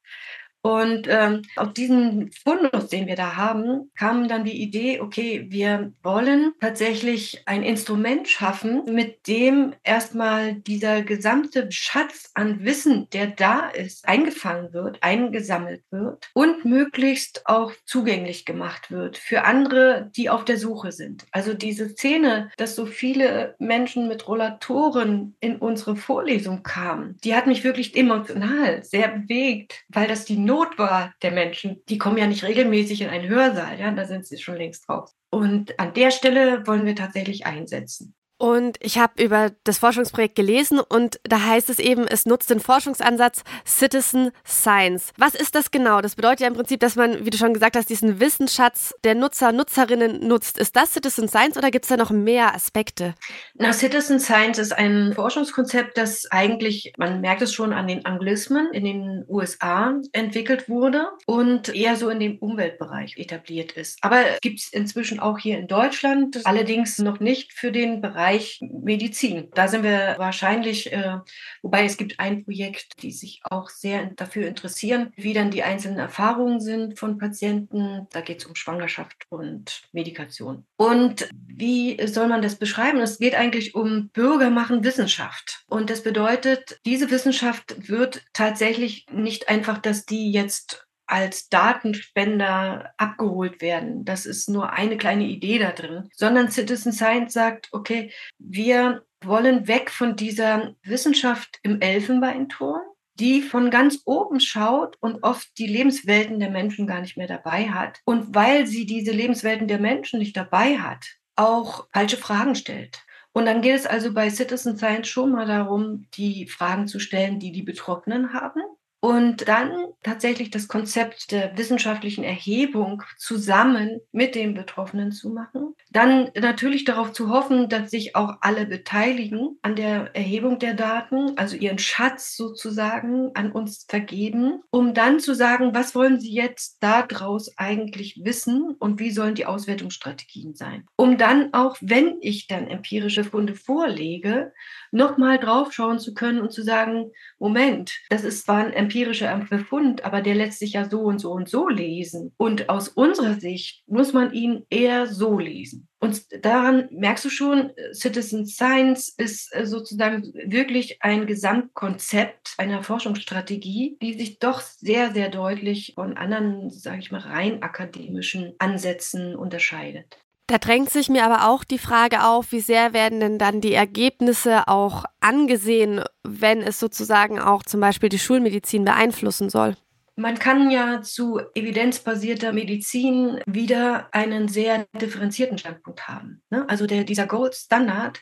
Und ähm, auf diesen Fundus, den wir da haben, kam dann die Idee, okay, wir wollen tatsächlich ein Instrument schaffen, mit dem erstmal dieser gesamte Schatz an Wissen, der da ist, eingefangen wird, eingesammelt wird und möglichst auch zugänglich gemacht wird für andere, die auf der Suche sind. Also diese Szene, dass so viele Menschen mit Rollatoren in unsere Vorlesung kamen, die hat mich wirklich emotional sehr bewegt, weil das die Not war der Menschen. Die kommen ja nicht regelmäßig in einen Hörsaal, ja, da sind sie schon längst raus. Und an der Stelle wollen wir tatsächlich einsetzen. Und ich habe über das Forschungsprojekt gelesen und da heißt es eben, es nutzt den Forschungsansatz Citizen Science. Was ist das genau? Das bedeutet ja im Prinzip, dass man, wie du schon gesagt hast, diesen Wissensschatz der Nutzer, Nutzerinnen nutzt. Ist das Citizen Science oder gibt es da noch mehr Aspekte? Na, Citizen Science ist ein Forschungskonzept, das eigentlich, man merkt es schon an den Anglismen, in den USA entwickelt wurde und eher so in dem Umweltbereich etabliert ist. Aber gibt es inzwischen auch hier in Deutschland, allerdings noch nicht für den Bereich Bereich Medizin. Da sind wir wahrscheinlich, äh, wobei es gibt ein Projekt, die sich auch sehr dafür interessieren, wie dann die einzelnen Erfahrungen sind von Patienten. Da geht es um Schwangerschaft und Medikation. Und wie soll man das beschreiben? Es geht eigentlich um Bürger machen Wissenschaft. Und das bedeutet, diese Wissenschaft wird tatsächlich nicht einfach, dass die jetzt als Datenspender abgeholt werden. Das ist nur eine kleine Idee da drin, sondern Citizen Science sagt, okay, wir wollen weg von dieser Wissenschaft im Elfenbeinturm, die von ganz oben schaut und oft die Lebenswelten der Menschen gar nicht mehr dabei hat. Und weil sie diese Lebenswelten der Menschen nicht dabei hat, auch falsche Fragen stellt. Und dann geht es also bei Citizen Science schon mal darum, die Fragen zu stellen, die die Betroffenen haben und dann tatsächlich das Konzept der wissenschaftlichen Erhebung zusammen mit den Betroffenen zu machen. Dann natürlich darauf zu hoffen, dass sich auch alle beteiligen an der Erhebung der Daten, also ihren Schatz sozusagen an uns vergeben, um dann zu sagen, was wollen sie jetzt daraus eigentlich wissen und wie sollen die Auswertungsstrategien sein. Um dann auch, wenn ich dann empirische Funde vorlege, nochmal draufschauen zu können und zu sagen, Moment, das ist zwar ein empirischer Befund, aber der lässt sich ja so und so und so lesen. Und aus unserer Sicht muss man ihn eher so lesen. Und daran merkst du schon, Citizen Science ist äh, sozusagen wirklich ein Gesamtkonzept einer Forschungsstrategie, die sich doch sehr, sehr deutlich von anderen, sage ich mal, rein akademischen Ansätzen unterscheidet. Da drängt sich mir aber auch die Frage auf, wie sehr werden denn dann die Ergebnisse auch angesehen, wenn es sozusagen auch zum Beispiel die Schulmedizin beeinflussen soll? Man kann ja zu evidenzbasierter Medizin wieder einen sehr differenzierten Standpunkt haben. Ne? Also der, dieser Gold Standard,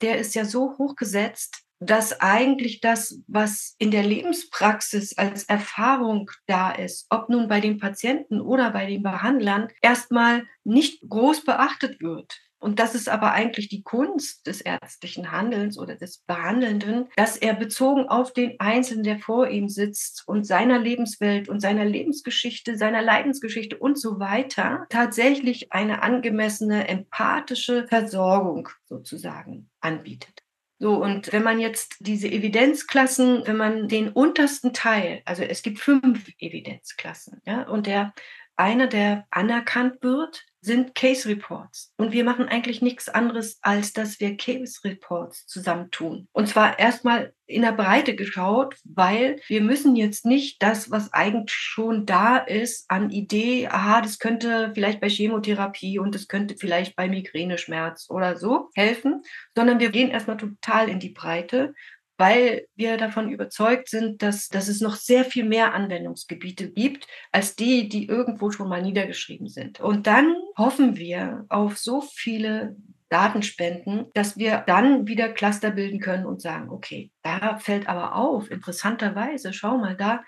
der ist ja so hoch gesetzt, dass eigentlich das, was in der Lebenspraxis als Erfahrung da ist, ob nun bei den Patienten oder bei den Behandlern, erstmal nicht groß beachtet wird. Und das ist aber eigentlich die Kunst des ärztlichen Handelns oder des Behandelnden, dass er bezogen auf den Einzelnen, der vor ihm sitzt und seiner Lebenswelt und seiner Lebensgeschichte, seiner Leidensgeschichte und so weiter, tatsächlich eine angemessene empathische Versorgung sozusagen anbietet. So, und wenn man jetzt diese Evidenzklassen, wenn man den untersten Teil, also es gibt fünf Evidenzklassen, ja, und der eine, der anerkannt wird, sind Case Reports. Und wir machen eigentlich nichts anderes, als dass wir Case Reports zusammentun. Und zwar erstmal in der Breite geschaut, weil wir müssen jetzt nicht das, was eigentlich schon da ist, an Idee, aha, das könnte vielleicht bei Chemotherapie und das könnte vielleicht bei Migräneschmerz oder so helfen, sondern wir gehen erstmal total in die Breite weil wir davon überzeugt sind, dass, dass es noch sehr viel mehr Anwendungsgebiete gibt, als die, die irgendwo schon mal niedergeschrieben sind. Und dann hoffen wir auf so viele Datenspenden, dass wir dann wieder Cluster bilden können und sagen, okay, da fällt aber auf, interessanterweise, schau mal da,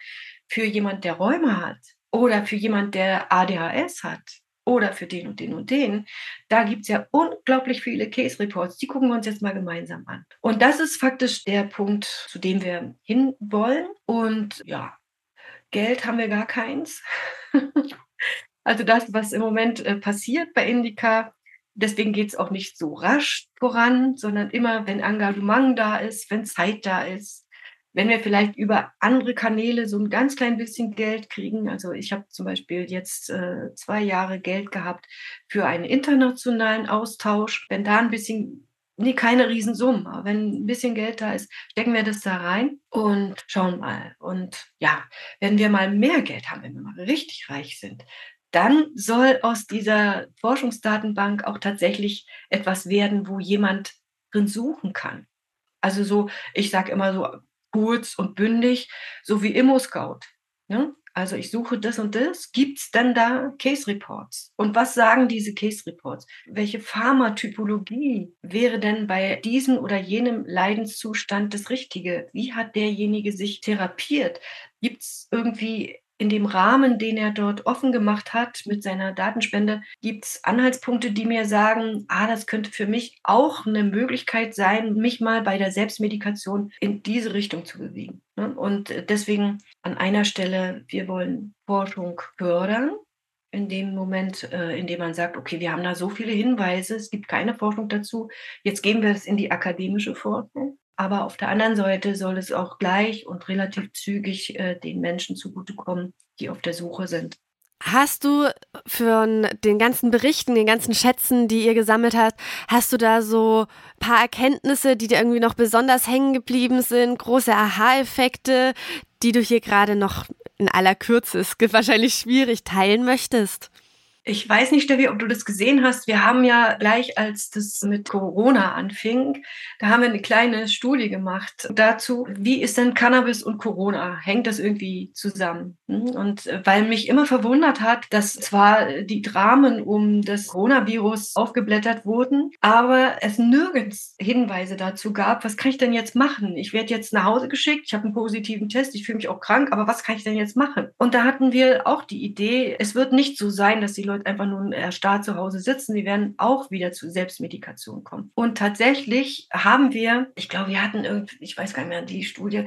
für jemand, der Räume hat oder für jemand, der ADHS hat oder für den und den und den. Da gibt es ja unglaublich viele Case Reports. Die gucken wir uns jetzt mal gemeinsam an. Und das ist faktisch der Punkt, zu dem wir hinwollen. Und ja, Geld haben wir gar keins. [laughs] also das, was im Moment äh, passiert bei Indica, deswegen geht es auch nicht so rasch voran, sondern immer, wenn Engagement da ist, wenn Zeit da ist, wenn wir vielleicht über andere Kanäle so ein ganz klein bisschen Geld kriegen, also ich habe zum Beispiel jetzt äh, zwei Jahre Geld gehabt für einen internationalen Austausch, wenn da ein bisschen, nee, keine Riesensummen, aber wenn ein bisschen Geld da ist, stecken wir das da rein und schauen mal. Und ja, wenn wir mal mehr Geld haben, wenn wir mal richtig reich sind, dann soll aus dieser Forschungsdatenbank auch tatsächlich etwas werden, wo jemand drin suchen kann. Also so, ich sage immer so, kurz und bündig, so wie Immo-Scout. Ne? Also ich suche das und das. Gibt es denn da Case Reports? Und was sagen diese Case Reports? Welche Pharmatypologie wäre denn bei diesem oder jenem Leidenszustand das Richtige? Wie hat derjenige sich therapiert? Gibt es irgendwie in dem Rahmen, den er dort offen gemacht hat mit seiner Datenspende, gibt es Anhaltspunkte, die mir sagen, ah, das könnte für mich auch eine Möglichkeit sein, mich mal bei der Selbstmedikation in diese Richtung zu bewegen. Ne? Und deswegen an einer Stelle, wir wollen Forschung fördern. In dem Moment, äh, in dem man sagt, okay, wir haben da so viele Hinweise, es gibt keine Forschung dazu, jetzt gehen wir es in die akademische Forschung. Aber auf der anderen Seite soll es auch gleich und relativ zügig äh, den Menschen zugutekommen, die auf der Suche sind. Hast du für den ganzen Berichten, den ganzen Schätzen, die ihr gesammelt habt, hast du da so ein paar Erkenntnisse, die dir irgendwie noch besonders hängen geblieben sind, große Aha-Effekte, die du hier gerade noch in aller Kürze, gibt wahrscheinlich schwierig, teilen möchtest? Ich weiß nicht, Steffi, ob du das gesehen hast. Wir haben ja gleich, als das mit Corona anfing, da haben wir eine kleine Studie gemacht dazu, wie ist denn Cannabis und Corona? Hängt das irgendwie zusammen? Hm? Und äh, weil mich immer verwundert hat, dass zwar die Dramen um das Coronavirus aufgeblättert wurden, aber es nirgends Hinweise dazu gab, was kann ich denn jetzt machen? Ich werde jetzt nach Hause geschickt, ich habe einen positiven Test, ich fühle mich auch krank, aber was kann ich denn jetzt machen? Und da hatten wir auch die Idee, es wird nicht so sein, dass die Leute einfach nur erstarrt zu Hause sitzen, sie werden auch wieder zu Selbstmedikation kommen. Und tatsächlich haben wir, ich glaube, wir hatten irgendwie, ich weiß gar nicht mehr, die Studie,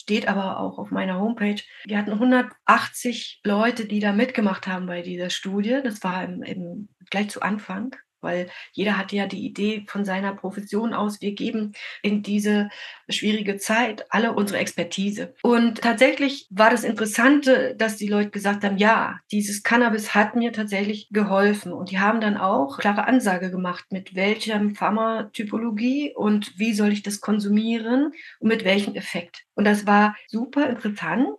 steht aber auch auf meiner Homepage. Wir hatten 180 Leute, die da mitgemacht haben bei dieser Studie. Das war im, im, gleich zu Anfang weil jeder hatte ja die Idee von seiner Profession aus, wir geben in diese schwierige Zeit alle unsere Expertise. Und tatsächlich war das Interessante, dass die Leute gesagt haben, ja, dieses Cannabis hat mir tatsächlich geholfen. Und die haben dann auch klare Ansage gemacht, mit welcher Pharmatypologie und wie soll ich das konsumieren und mit welchem Effekt. Und das war super interessant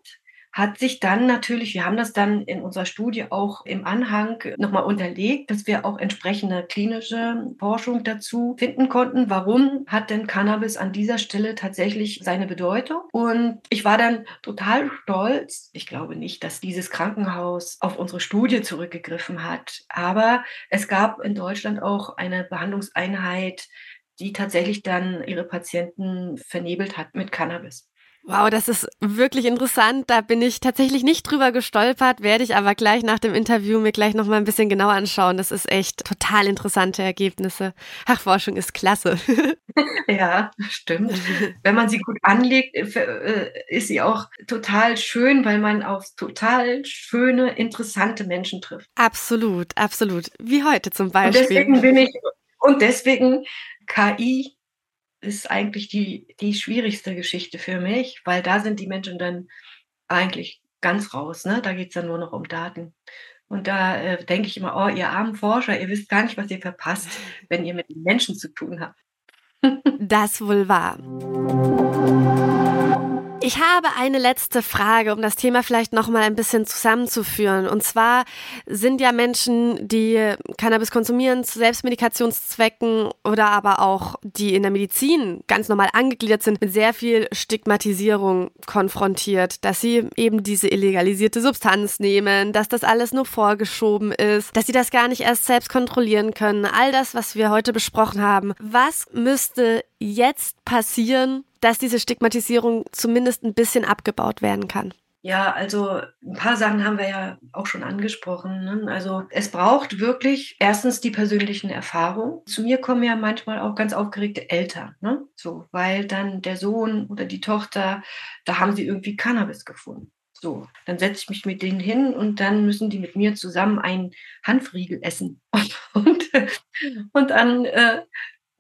hat sich dann natürlich, wir haben das dann in unserer Studie auch im Anhang nochmal unterlegt, dass wir auch entsprechende klinische Forschung dazu finden konnten. Warum hat denn Cannabis an dieser Stelle tatsächlich seine Bedeutung? Und ich war dann total stolz. Ich glaube nicht, dass dieses Krankenhaus auf unsere Studie zurückgegriffen hat, aber es gab in Deutschland auch eine Behandlungseinheit, die tatsächlich dann ihre Patienten vernebelt hat mit Cannabis. Wow, das ist wirklich interessant. Da bin ich tatsächlich nicht drüber gestolpert, werde ich aber gleich nach dem Interview mir gleich noch mal ein bisschen genauer anschauen. Das ist echt total interessante Ergebnisse. Ach, Forschung ist klasse. [laughs] Ja, stimmt. Wenn man sie gut anlegt, äh, äh, ist sie auch total schön, weil man auf total schöne, interessante Menschen trifft. Absolut, absolut. Wie heute zum Beispiel. Und deswegen bin ich, und deswegen KI ist eigentlich die, die schwierigste Geschichte für mich, weil da sind die Menschen dann eigentlich ganz raus. Ne? Da geht es dann nur noch um Daten. Und da äh, denke ich immer, oh, ihr armen Forscher, ihr wisst gar nicht, was ihr verpasst, [laughs] wenn ihr mit den Menschen zu tun habt. das wohl wahr. Ich habe eine letzte Frage, um das Thema vielleicht noch mal ein bisschen zusammenzuführen. Und zwar sind ja Menschen, die Cannabis konsumieren zu Selbstmedikationszwecken oder aber auch die in der Medizin ganz normal angegliedert sind, mit sehr viel Stigmatisierung konfrontiert, dass sie eben diese illegalisierte Substanz nehmen, dass das alles nur vorgeschoben ist, dass sie das gar nicht erst selbst kontrollieren können. All das, was wir heute besprochen haben. Was müsste jetzt passieren, dass diese Stigmatisierung zumindest ein bisschen abgebaut werden kann? Ja, also ein paar Sachen haben wir ja auch schon angesprochen. Ne? Also es braucht wirklich erstens die persönlichen Erfahrungen. Zu mir kommen ja manchmal auch ganz aufgeregte Eltern, ne? so, weil dann der Sohn oder die Tochter, da haben sie irgendwie Cannabis gefunden. So, dann setze ich mich mit denen hin und dann müssen die mit mir zusammen einen Hanfriegel essen. [laughs] Und, und, dann äh,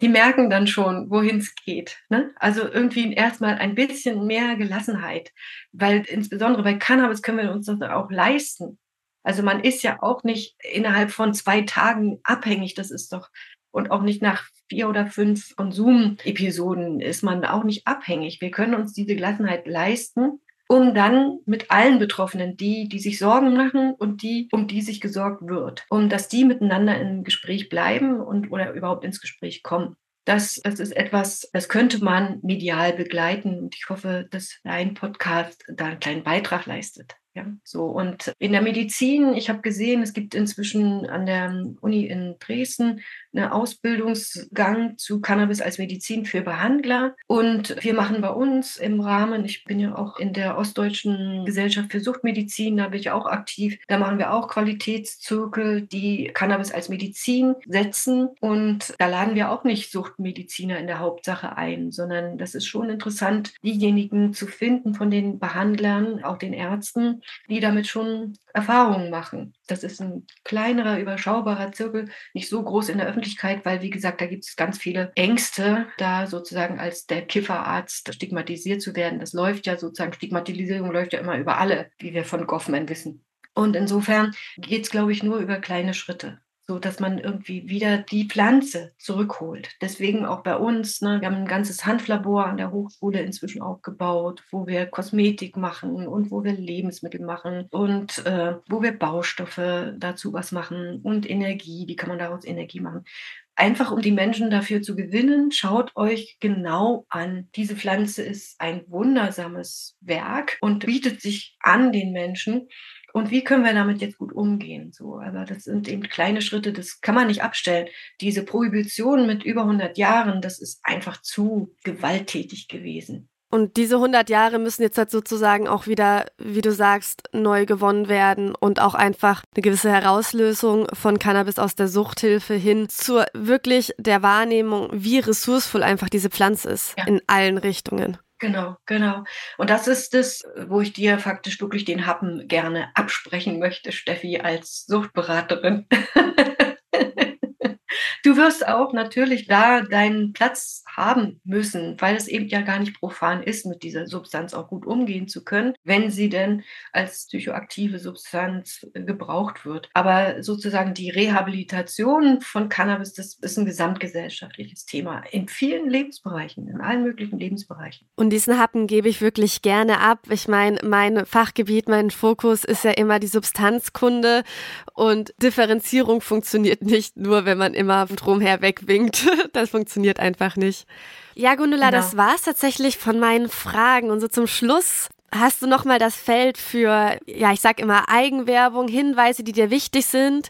die merken dann schon, wohin es geht. Ne? Also irgendwie erstmal ein bisschen mehr Gelassenheit, weil insbesondere bei Cannabis können wir uns das auch leisten. Also man ist ja auch nicht innerhalb von zwei Tagen abhängig, das ist doch, und auch nicht nach vier oder fünf Konsum-Episoden ist man auch nicht abhängig. Wir können uns diese Gelassenheit leisten, um dann mit allen Betroffenen, die, die sich Sorgen machen und die, um die sich gesorgt wird, um dass die miteinander im Gespräch bleiben und oder überhaupt ins Gespräch kommen. Das, das ist etwas, das könnte man medial begleiten. Und ich hoffe, dass dein Podcast da einen kleinen Beitrag leistet. Ja, so. Und in der Medizin, ich habe gesehen, es gibt inzwischen an der Uni in Dresden einen Ausbildungsgang zu Cannabis als Medizin für Behandler. Und wir machen bei uns im Rahmen, ich bin ja auch in der Ostdeutschen Gesellschaft für Suchtmedizin, da bin ich auch aktiv. Da machen wir auch Qualitätszirkel, die Cannabis als Medizin setzen. Und da laden wir auch nicht Suchtmediziner in der Hauptsache ein, sondern das ist schon interessant, diejenigen zu finden von den Behandlern, auch den Ärzten, die damit schon Erfahrungen machen. Das ist ein kleinerer, überschaubarer Zirkel, nicht so groß in der Öffentlichkeit, weil, wie gesagt, da gibt es ganz viele Ängste, da sozusagen als der Kifferarzt stigmatisiert zu werden. Das läuft ja sozusagen, Stigmatisierung läuft ja immer über alle, wie wir von Goffman wissen. Und insofern geht es, glaube ich, nur über kleine Schritte. So dass man irgendwie wieder die Pflanze zurückholt. Deswegen auch bei uns, ne, wir haben ein ganzes Hanflabor an der Hochschule inzwischen aufgebaut, wo wir Kosmetik machen und wo wir Lebensmittel machen und äh, wo wir Baustoffe dazu was machen und Energie, wie kann man daraus Energie machen. Einfach um die Menschen dafür zu gewinnen, schaut euch genau an. Diese Pflanze ist ein wundersames Werk und bietet sich an den Menschen. Und wie können wir damit jetzt gut umgehen? So, aber das sind eben kleine Schritte, das kann man nicht abstellen. Diese Prohibition mit über 100 Jahren, das ist einfach zu gewalttätig gewesen. Und diese 100 Jahre müssen jetzt halt sozusagen auch wieder, wie du sagst, neu gewonnen werden und auch einfach eine gewisse Herauslösung von Cannabis aus der Suchthilfe hin zur wirklich der Wahrnehmung, wie ressourcevoll einfach diese Pflanze ist ja. in allen Richtungen. Genau, genau. Und das ist es, wo ich dir faktisch wirklich den Happen gerne absprechen möchte, Steffi, als Suchtberaterin. [laughs] Du wirst auch natürlich da deinen Platz haben müssen, weil es eben ja gar nicht profan ist, mit dieser Substanz auch gut umgehen zu können, wenn sie denn als psychoaktive Substanz gebraucht wird. Aber sozusagen die Rehabilitation von Cannabis, das ist ein gesamtgesellschaftliches Thema in vielen Lebensbereichen, in allen möglichen Lebensbereichen. Und diesen Happen gebe ich wirklich gerne ab. Ich meine, mein Fachgebiet, mein Fokus ist ja immer die Substanzkunde und Differenzierung funktioniert nicht nur, wenn man immer drumher wegwinkt. [laughs] Das funktioniert einfach nicht. Ja, Gundula, genau. das war's tatsächlich von meinen Fragen. Und so zum Schluss hast du nochmal das Feld für, ja, ich sag immer Eigenwerbung, Hinweise, die dir wichtig sind.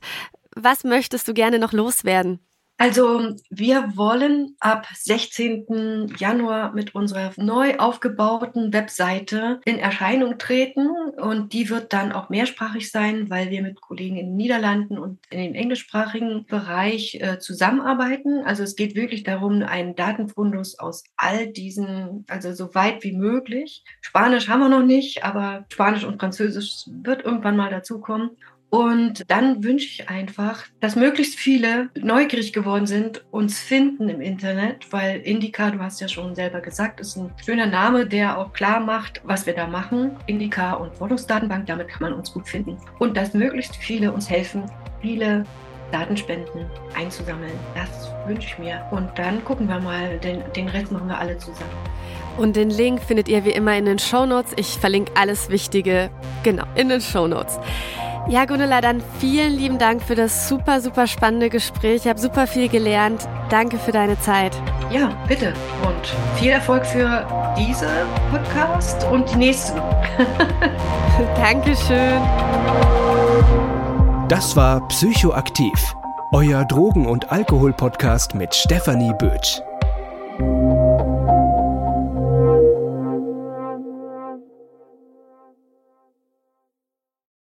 Was möchtest du gerne noch loswerden? Also wir wollen ab 16. Januar mit unserer neu aufgebauten Webseite in Erscheinung treten und die wird dann auch mehrsprachig sein, weil wir mit Kollegen in den Niederlanden und in den englischsprachigen Bereich äh, zusammenarbeiten. Also es geht wirklich darum, einen Datenfundus aus all diesen, also so weit wie möglich. Spanisch haben wir noch nicht, aber Spanisch und Französisch wird irgendwann mal dazukommen. Und dann wünsche ich einfach, dass möglichst viele neugierig geworden sind, uns finden im Internet, weil Indica, du hast ja schon selber gesagt, ist ein schöner Name, der auch klar macht, was wir da machen. Indica und Wohnungsdatenbank, damit kann man uns gut finden. Und dass möglichst viele uns helfen, viele Datenspenden einzusammeln. Das wünsche ich mir. Und dann gucken wir mal, den, den Rest machen wir alle zusammen. Und den Link findet ihr wie immer in den Show Notes. Ich verlinke alles Wichtige, genau, in den Show Notes. Ja, Gunilla, dann vielen lieben Dank für das super, super spannende Gespräch. Ich habe super viel gelernt. Danke für deine Zeit. Ja, bitte. Und viel Erfolg für diese Podcast und die nächsten. [laughs] Dankeschön. Das war Psychoaktiv, euer Drogen- und Alkohol-Podcast mit Stefanie Bötsch.